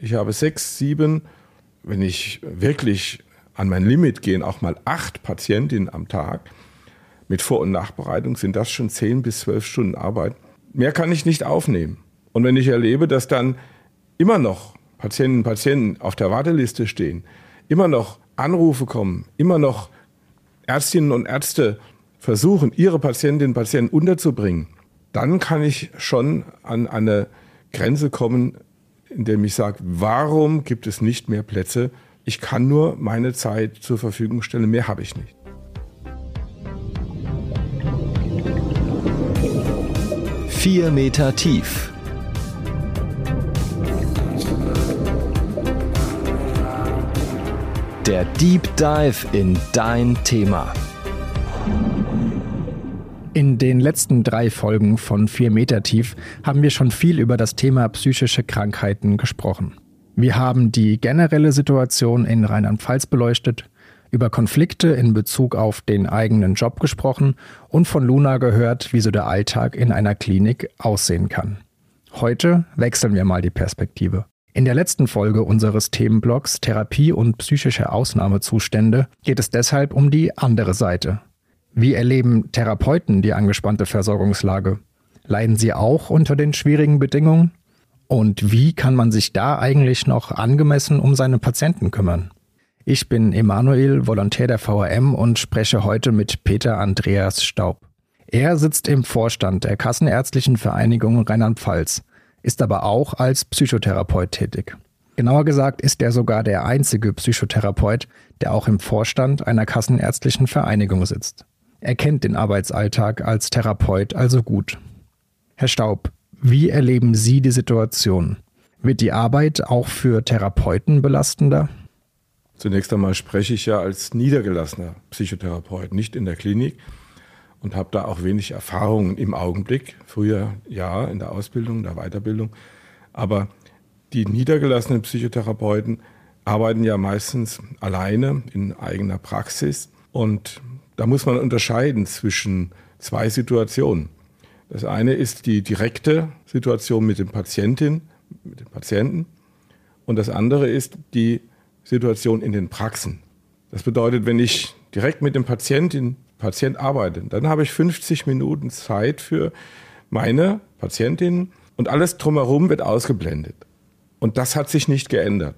Ich habe sechs, sieben, wenn ich wirklich an mein Limit gehe, auch mal acht Patientinnen am Tag. Mit Vor- und Nachbereitung sind das schon zehn bis zwölf Stunden Arbeit. Mehr kann ich nicht aufnehmen. Und wenn ich erlebe, dass dann immer noch Patientinnen und Patienten auf der Warteliste stehen, immer noch Anrufe kommen, immer noch Ärztinnen und Ärzte versuchen, ihre Patientinnen und Patienten unterzubringen, dann kann ich schon an eine Grenze kommen, indem ich sage, warum gibt es nicht mehr Plätze? Ich kann nur meine Zeit zur Verfügung stellen, mehr habe ich nicht. Vier Meter tief. Der Deep Dive in dein Thema. In den letzten drei Folgen von 4 Meter tief haben wir schon viel über das Thema psychische Krankheiten gesprochen. Wir haben die generelle Situation in Rheinland-Pfalz beleuchtet, über Konflikte in Bezug auf den eigenen Job gesprochen und von Luna gehört, wie so der Alltag in einer Klinik aussehen kann. Heute wechseln wir mal die Perspektive. In der letzten Folge unseres Themenblocks Therapie und psychische Ausnahmezustände geht es deshalb um die andere Seite, wie erleben Therapeuten die angespannte Versorgungslage? Leiden sie auch unter den schwierigen Bedingungen? Und wie kann man sich da eigentlich noch angemessen um seine Patienten kümmern? Ich bin Emanuel, Volontär der VRM und spreche heute mit Peter Andreas Staub. Er sitzt im Vorstand der Kassenärztlichen Vereinigung Rheinland-Pfalz, ist aber auch als Psychotherapeut tätig. Genauer gesagt ist er sogar der einzige Psychotherapeut, der auch im Vorstand einer Kassenärztlichen Vereinigung sitzt. Er kennt den Arbeitsalltag als Therapeut also gut. Herr Staub, wie erleben Sie die Situation? Wird die Arbeit auch für Therapeuten belastender? Zunächst einmal spreche ich ja als niedergelassener Psychotherapeut, nicht in der Klinik und habe da auch wenig Erfahrungen im Augenblick. Früher ja, in der Ausbildung, in der Weiterbildung. Aber die niedergelassenen Psychotherapeuten arbeiten ja meistens alleine in eigener Praxis und da muss man unterscheiden zwischen zwei Situationen. Das eine ist die direkte Situation mit dem Patientin, mit dem Patienten und das andere ist die Situation in den Praxen. Das bedeutet, wenn ich direkt mit dem Patientin, Patient arbeite, dann habe ich 50 Minuten Zeit für meine Patientin und alles drumherum wird ausgeblendet. Und das hat sich nicht geändert.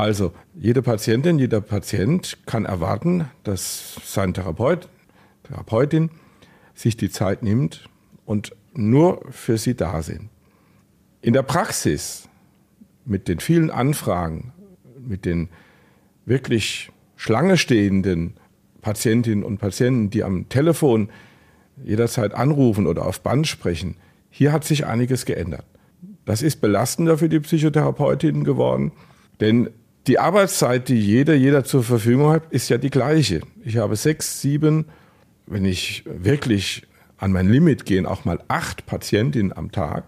Also jede Patientin, jeder Patient kann erwarten, dass sein Therapeut, Therapeutin sich die Zeit nimmt und nur für sie da sind. In der Praxis mit den vielen Anfragen, mit den wirklich Schlange stehenden Patientinnen und Patienten, die am Telefon jederzeit anrufen oder auf Band sprechen, hier hat sich einiges geändert. Das ist belastender für die Psychotherapeutinnen geworden, denn die Arbeitszeit, die jeder, jeder zur Verfügung hat, ist ja die gleiche. Ich habe sechs, sieben, wenn ich wirklich an mein Limit gehe, auch mal acht Patientinnen am Tag.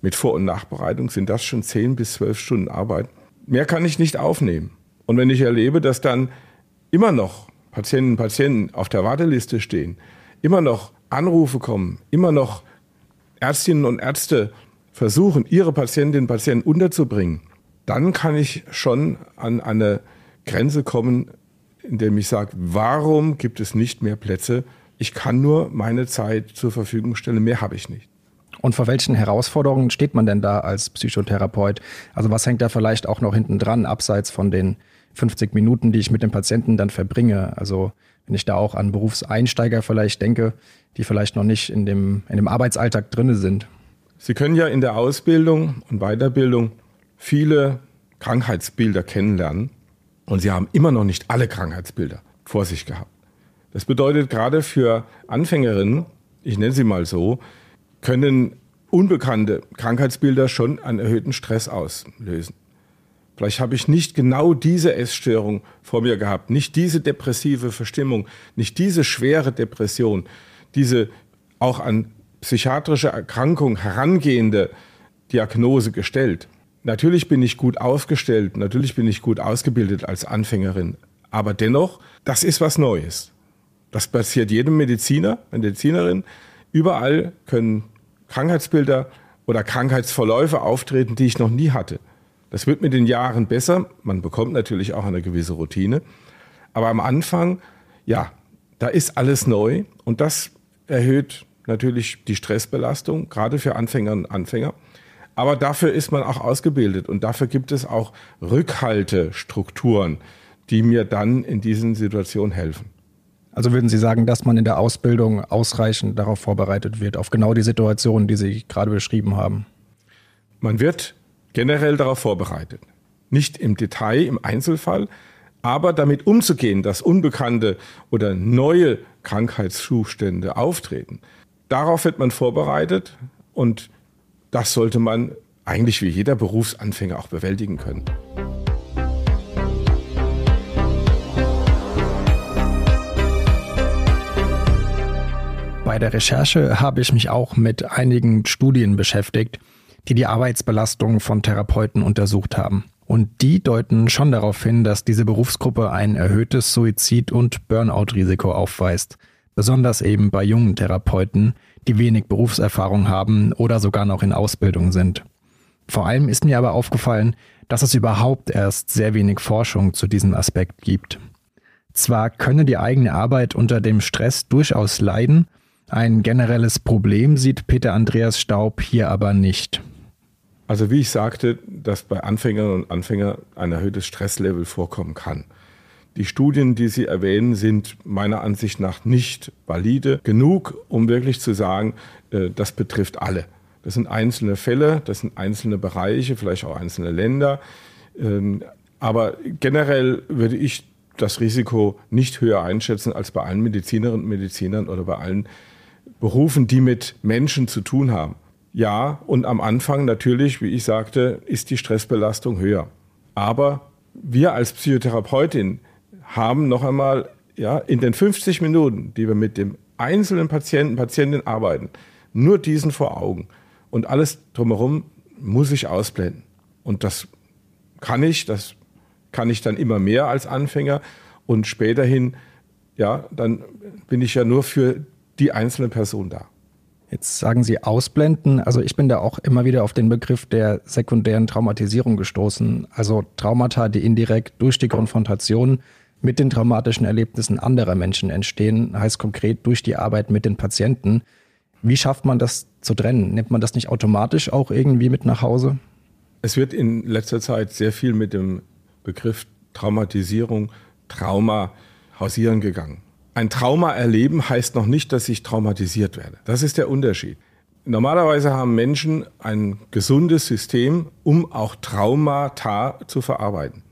Mit Vor- und Nachbereitung sind das schon zehn bis zwölf Stunden Arbeit. Mehr kann ich nicht aufnehmen. Und wenn ich erlebe, dass dann immer noch Patientinnen und Patienten auf der Warteliste stehen, immer noch Anrufe kommen, immer noch Ärztinnen und Ärzte versuchen, ihre Patientinnen und Patienten unterzubringen, dann kann ich schon an eine Grenze kommen, indem ich sage, warum gibt es nicht mehr Plätze? Ich kann nur meine Zeit zur Verfügung stellen, mehr habe ich nicht. Und vor welchen Herausforderungen steht man denn da als Psychotherapeut? Also was hängt da vielleicht auch noch hinten dran, abseits von den 50 Minuten, die ich mit dem Patienten dann verbringe? Also wenn ich da auch an Berufseinsteiger vielleicht denke, die vielleicht noch nicht in dem, in dem Arbeitsalltag drinne sind. Sie können ja in der Ausbildung und Weiterbildung viele Krankheitsbilder kennenlernen und sie haben immer noch nicht alle Krankheitsbilder vor sich gehabt. Das bedeutet gerade für Anfängerinnen, ich nenne sie mal so, können unbekannte Krankheitsbilder schon einen erhöhten Stress auslösen. Vielleicht habe ich nicht genau diese Essstörung vor mir gehabt, nicht diese depressive Verstimmung, nicht diese schwere Depression, diese auch an psychiatrische Erkrankung herangehende Diagnose gestellt. Natürlich bin ich gut aufgestellt, natürlich bin ich gut ausgebildet als Anfängerin, aber dennoch, das ist was Neues. Das passiert jedem Mediziner, Medizinerin. Überall können Krankheitsbilder oder Krankheitsverläufe auftreten, die ich noch nie hatte. Das wird mit den Jahren besser. Man bekommt natürlich auch eine gewisse Routine. Aber am Anfang, ja, da ist alles neu und das erhöht natürlich die Stressbelastung, gerade für Anfängerinnen und Anfänger. Aber dafür ist man auch ausgebildet und dafür gibt es auch Rückhaltestrukturen, die mir dann in diesen Situationen helfen. Also würden Sie sagen, dass man in der Ausbildung ausreichend darauf vorbereitet wird, auf genau die Situationen, die Sie gerade beschrieben haben? Man wird generell darauf vorbereitet. Nicht im Detail, im Einzelfall, aber damit umzugehen, dass unbekannte oder neue Krankheitszustände auftreten. Darauf wird man vorbereitet und das sollte man eigentlich wie jeder Berufsanfänger auch bewältigen können. Bei der Recherche habe ich mich auch mit einigen Studien beschäftigt, die die Arbeitsbelastung von Therapeuten untersucht haben. Und die deuten schon darauf hin, dass diese Berufsgruppe ein erhöhtes Suizid- und Burnout-Risiko aufweist. Besonders eben bei jungen Therapeuten, die wenig Berufserfahrung haben oder sogar noch in Ausbildung sind. Vor allem ist mir aber aufgefallen, dass es überhaupt erst sehr wenig Forschung zu diesem Aspekt gibt. Zwar könne die eigene Arbeit unter dem Stress durchaus leiden, ein generelles Problem sieht Peter Andreas Staub hier aber nicht. Also wie ich sagte, dass bei Anfängerinnen und Anfängern ein erhöhtes Stresslevel vorkommen kann. Die Studien, die Sie erwähnen, sind meiner Ansicht nach nicht valide genug, um wirklich zu sagen, äh, das betrifft alle. Das sind einzelne Fälle, das sind einzelne Bereiche, vielleicht auch einzelne Länder. Ähm, aber generell würde ich das Risiko nicht höher einschätzen als bei allen Medizinerinnen und Medizinern oder bei allen Berufen, die mit Menschen zu tun haben. Ja, und am Anfang natürlich, wie ich sagte, ist die Stressbelastung höher. Aber wir als Psychotherapeutin haben noch einmal ja, in den 50 Minuten, die wir mit dem einzelnen Patienten, Patientin arbeiten, nur diesen vor Augen. Und alles drumherum muss ich ausblenden. Und das kann ich, das kann ich dann immer mehr als Anfänger. Und späterhin, ja, dann bin ich ja nur für die einzelne Person da. Jetzt sagen Sie ausblenden. Also ich bin da auch immer wieder auf den Begriff der sekundären Traumatisierung gestoßen. Also Traumata, die indirekt durch die Konfrontation mit den traumatischen Erlebnissen anderer Menschen entstehen, heißt konkret durch die Arbeit mit den Patienten. Wie schafft man das zu trennen? Nimmt man das nicht automatisch auch irgendwie mit nach Hause? Es wird in letzter Zeit sehr viel mit dem Begriff Traumatisierung, Trauma hausieren gegangen. Ein Trauma erleben heißt noch nicht, dass ich traumatisiert werde. Das ist der Unterschied. Normalerweise haben Menschen ein gesundes System, um auch Traumata zu verarbeiten.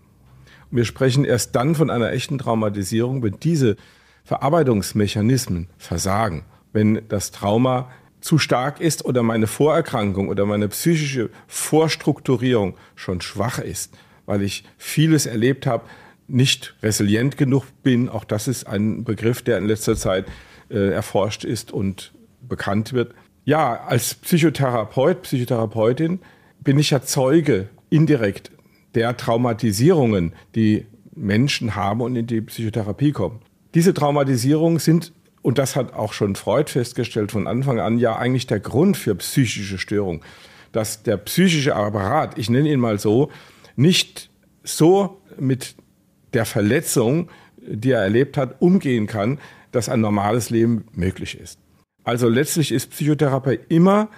Und wir sprechen erst dann von einer echten Traumatisierung, wenn diese Verarbeitungsmechanismen versagen, wenn das Trauma zu stark ist oder meine Vorerkrankung oder meine psychische Vorstrukturierung schon schwach ist, weil ich vieles erlebt habe, nicht resilient genug bin. Auch das ist ein Begriff, der in letzter Zeit äh, erforscht ist und bekannt wird. Ja, als Psychotherapeut, Psychotherapeutin bin ich ja Zeuge indirekt der Traumatisierungen, die Menschen haben und in die Psychotherapie kommen. Diese Traumatisierungen sind, und das hat auch schon Freud festgestellt von Anfang an, ja eigentlich der Grund für psychische Störungen. Dass der psychische Apparat, ich nenne ihn mal so, nicht so mit der Verletzung, die er erlebt hat, umgehen kann, dass ein normales Leben möglich ist. Also letztlich ist Psychotherapie immer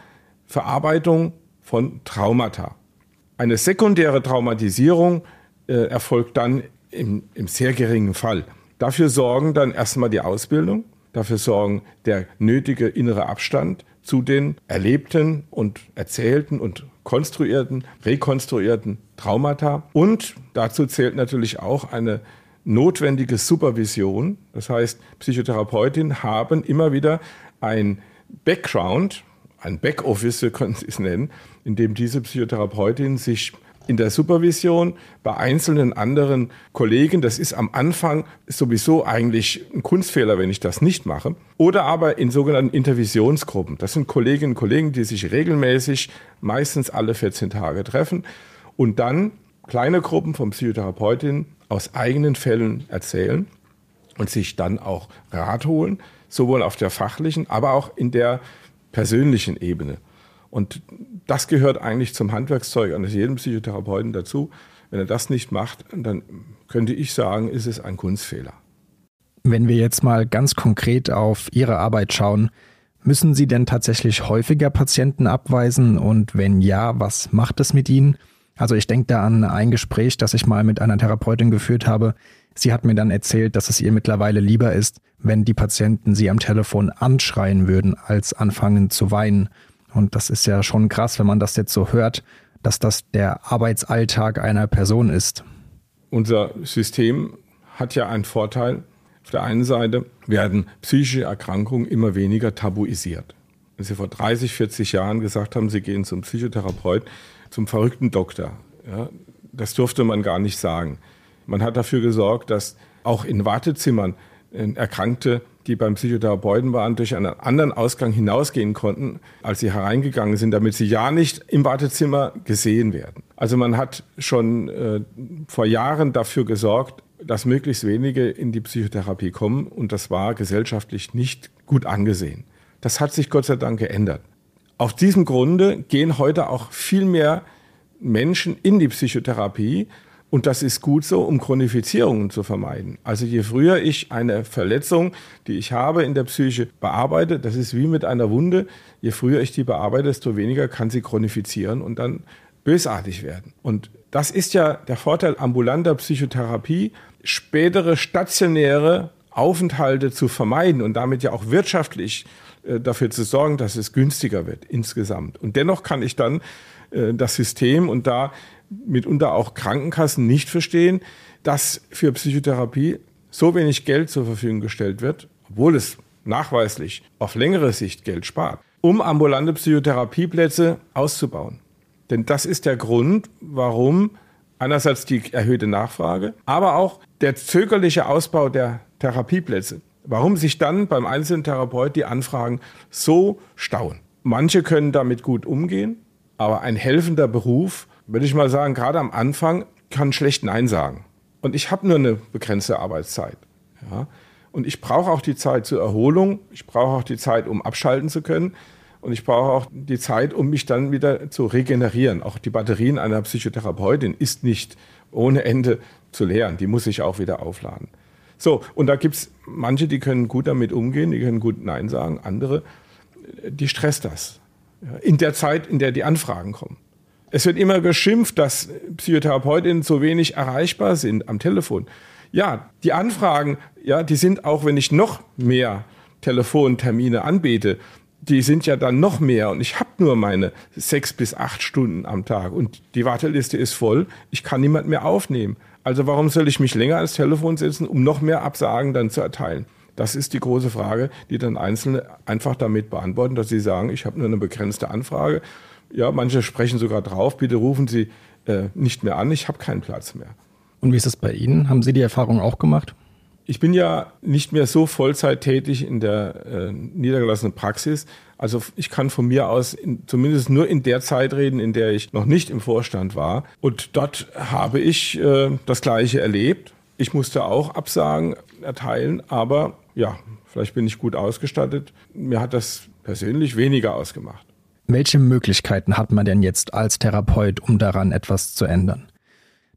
Verarbeitung von Traumata. Eine sekundäre Traumatisierung äh, erfolgt dann im, im sehr geringen Fall. Dafür sorgen dann erstmal die Ausbildung, dafür sorgen der nötige innere Abstand zu den erlebten und erzählten und konstruierten, rekonstruierten Traumata. Und dazu zählt natürlich auch eine notwendige Supervision. Das heißt, Psychotherapeutinnen haben immer wieder ein Background, ein Backoffice, wir können es nennen, in dem diese Psychotherapeutin sich in der Supervision bei einzelnen anderen Kollegen, das ist am Anfang sowieso eigentlich ein Kunstfehler, wenn ich das nicht mache, oder aber in sogenannten Intervisionsgruppen. Das sind Kolleginnen und Kollegen, die sich regelmäßig, meistens alle 14 Tage treffen und dann kleine Gruppen von Psychotherapeutinnen aus eigenen Fällen erzählen und sich dann auch Rat holen, sowohl auf der fachlichen, aber auch in der persönlichen Ebene. Und das gehört eigentlich zum Handwerkszeug eines jeden Psychotherapeuten dazu. Wenn er das nicht macht, dann könnte ich sagen, ist es ein Kunstfehler. Wenn wir jetzt mal ganz konkret auf Ihre Arbeit schauen, müssen Sie denn tatsächlich häufiger Patienten abweisen? Und wenn ja, was macht es mit Ihnen? Also ich denke da an ein Gespräch, das ich mal mit einer Therapeutin geführt habe. Sie hat mir dann erzählt, dass es ihr mittlerweile lieber ist, wenn die Patienten sie am Telefon anschreien würden, als anfangen zu weinen. Und das ist ja schon krass, wenn man das jetzt so hört, dass das der Arbeitsalltag einer Person ist. Unser System hat ja einen Vorteil. Auf der einen Seite werden psychische Erkrankungen immer weniger tabuisiert. Wenn Sie vor 30, 40 Jahren gesagt haben, Sie gehen zum Psychotherapeut, zum verrückten Doktor, ja, das durfte man gar nicht sagen. Man hat dafür gesorgt, dass auch in Wartezimmern äh, Erkrankte, die beim Psychotherapeuten waren, durch einen anderen Ausgang hinausgehen konnten, als sie hereingegangen sind, damit sie ja nicht im Wartezimmer gesehen werden. Also man hat schon äh, vor Jahren dafür gesorgt, dass möglichst wenige in die Psychotherapie kommen und das war gesellschaftlich nicht gut angesehen. Das hat sich Gott sei Dank geändert. Auf diesem Grunde gehen heute auch viel mehr Menschen in die Psychotherapie und das ist gut so, um Chronifizierungen zu vermeiden. Also je früher ich eine Verletzung, die ich habe in der Psyche, bearbeite, das ist wie mit einer Wunde, je früher ich die bearbeite, desto weniger kann sie chronifizieren und dann bösartig werden. Und das ist ja der Vorteil ambulanter Psychotherapie, spätere stationäre Aufenthalte zu vermeiden und damit ja auch wirtschaftlich äh, dafür zu sorgen, dass es günstiger wird insgesamt. Und dennoch kann ich dann äh, das System und da mitunter auch Krankenkassen nicht verstehen, dass für Psychotherapie so wenig Geld zur Verfügung gestellt wird, obwohl es nachweislich auf längere Sicht Geld spart, um ambulante Psychotherapieplätze auszubauen. Denn das ist der Grund, warum einerseits die erhöhte Nachfrage, aber auch der zögerliche Ausbau der Therapieplätze. Warum sich dann beim einzelnen Therapeut die Anfragen so stauen? Manche können damit gut umgehen, aber ein helfender Beruf, würde ich mal sagen, gerade am Anfang kann schlecht Nein sagen. Und ich habe nur eine begrenzte Arbeitszeit. Ja? Und ich brauche auch die Zeit zur Erholung. Ich brauche auch die Zeit, um abschalten zu können. Und ich brauche auch die Zeit, um mich dann wieder zu regenerieren. Auch die Batterien einer Psychotherapeutin ist nicht ohne Ende zu leeren. Die muss ich auch wieder aufladen. So, und da gibt es manche, die können gut damit umgehen, die können gut Nein sagen. Andere, die stresst das. In der Zeit, in der die Anfragen kommen. Es wird immer geschimpft, dass Psychotherapeutinnen so wenig erreichbar sind am Telefon. Ja, die Anfragen, ja, die sind auch, wenn ich noch mehr Telefontermine anbiete, die sind ja dann noch mehr und ich habe nur meine sechs bis acht Stunden am Tag und die Warteliste ist voll. Ich kann niemand mehr aufnehmen. Also warum soll ich mich länger ans Telefon setzen, um noch mehr Absagen dann zu erteilen? Das ist die große Frage, die dann Einzelne einfach damit beantworten, dass sie sagen, ich habe nur eine begrenzte Anfrage. Ja, manche sprechen sogar drauf, bitte rufen Sie äh, nicht mehr an, ich habe keinen Platz mehr. Und wie ist es bei Ihnen? Haben Sie die Erfahrung auch gemacht? Ich bin ja nicht mehr so Vollzeit tätig in der äh, niedergelassenen Praxis. Also ich kann von mir aus in, zumindest nur in der Zeit reden, in der ich noch nicht im Vorstand war. Und dort habe ich äh, das Gleiche erlebt. Ich musste auch Absagen erteilen, aber ja, vielleicht bin ich gut ausgestattet. Mir hat das persönlich weniger ausgemacht. Welche Möglichkeiten hat man denn jetzt als Therapeut, um daran etwas zu ändern?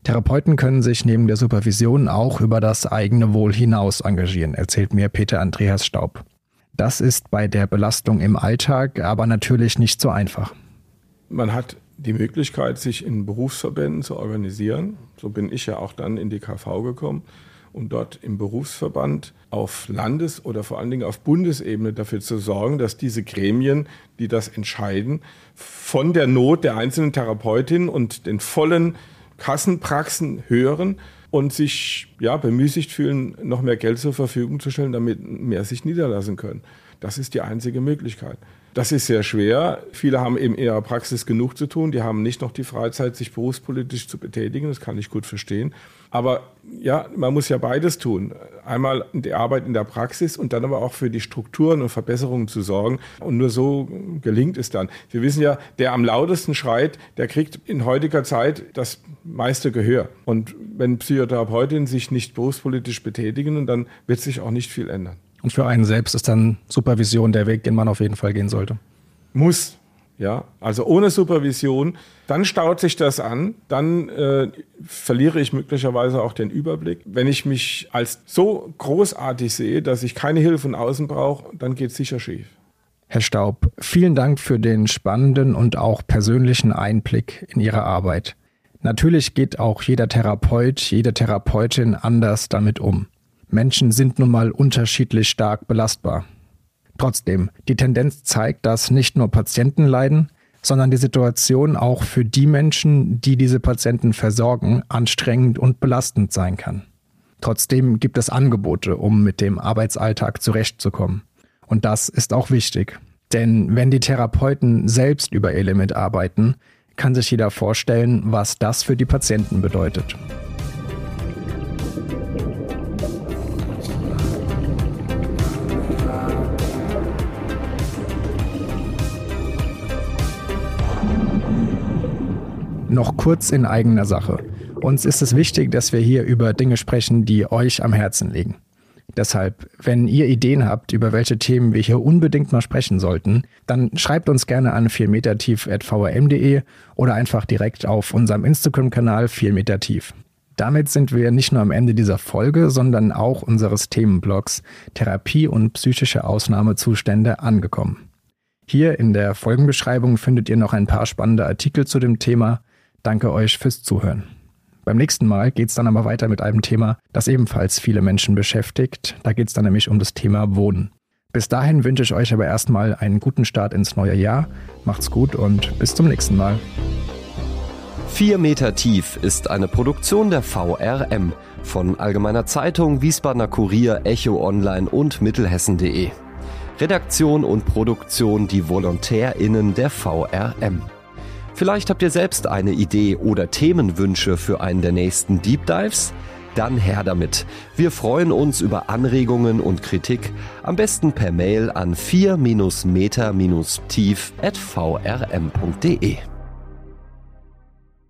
Therapeuten können sich neben der Supervision auch über das eigene Wohl hinaus engagieren, erzählt mir Peter Andreas Staub. Das ist bei der Belastung im Alltag aber natürlich nicht so einfach. Man hat die Möglichkeit, sich in Berufsverbänden zu organisieren. So bin ich ja auch dann in die KV gekommen, um dort im Berufsverband auf Landes- oder vor allen Dingen auf Bundesebene dafür zu sorgen, dass diese Gremien, die das entscheiden, von der Not der einzelnen Therapeutin und den vollen Kassenpraxen hören und sich ja, bemüßigt fühlen, noch mehr Geld zur Verfügung zu stellen, damit mehr sich niederlassen können. Das ist die einzige Möglichkeit. Das ist sehr schwer. Viele haben eben in ihrer Praxis genug zu tun. Die haben nicht noch die Freizeit, sich berufspolitisch zu betätigen. Das kann ich gut verstehen. Aber ja, man muss ja beides tun. Einmal die Arbeit in der Praxis und dann aber auch für die Strukturen und Verbesserungen zu sorgen. Und nur so gelingt es dann. Wir wissen ja, der am lautesten schreit, der kriegt in heutiger Zeit das meiste Gehör. Und wenn Psychotherapeutinnen sich nicht berufspolitisch betätigen, dann wird sich auch nicht viel ändern. Und für einen selbst ist dann Supervision der Weg, den man auf jeden Fall gehen sollte. Muss. Ja, also ohne Supervision, dann staut sich das an, dann äh, verliere ich möglicherweise auch den Überblick. Wenn ich mich als so großartig sehe, dass ich keine Hilfe von außen brauche, dann geht es sicher schief. Herr Staub, vielen Dank für den spannenden und auch persönlichen Einblick in Ihre Arbeit. Natürlich geht auch jeder Therapeut, jede Therapeutin anders damit um. Menschen sind nun mal unterschiedlich stark belastbar. Trotzdem, die Tendenz zeigt, dass nicht nur Patienten leiden, sondern die Situation auch für die Menschen, die diese Patienten versorgen, anstrengend und belastend sein kann. Trotzdem gibt es Angebote, um mit dem Arbeitsalltag zurechtzukommen. Und das ist auch wichtig. Denn wenn die Therapeuten selbst über ihr Limit arbeiten, kann sich jeder vorstellen, was das für die Patienten bedeutet. Noch kurz in eigener Sache. Uns ist es wichtig, dass wir hier über Dinge sprechen, die euch am Herzen liegen. Deshalb, wenn ihr Ideen habt, über welche Themen wir hier unbedingt mal sprechen sollten, dann schreibt uns gerne an 4metertief.vrm.de oder einfach direkt auf unserem Instagram-Kanal 4metertief. Damit sind wir nicht nur am Ende dieser Folge, sondern auch unseres Themenblocks Therapie und psychische Ausnahmezustände angekommen. Hier in der Folgenbeschreibung findet ihr noch ein paar spannende Artikel zu dem Thema. Danke euch fürs Zuhören. Beim nächsten Mal geht es dann aber weiter mit einem Thema, das ebenfalls viele Menschen beschäftigt. Da geht es dann nämlich um das Thema Wohnen. Bis dahin wünsche ich euch aber erstmal einen guten Start ins neue Jahr. Macht's gut und bis zum nächsten Mal. 4 Meter tief ist eine Produktion der VRM von Allgemeiner Zeitung, Wiesbadener Kurier, Echo Online und Mittelhessen.de. Redaktion und Produktion die VolontärInnen der VRM. Vielleicht habt ihr selbst eine Idee oder Themenwünsche für einen der nächsten Deep Dives? Dann her damit. Wir freuen uns über Anregungen und Kritik, am besten per Mail an 4-meter-tief at vrm.de.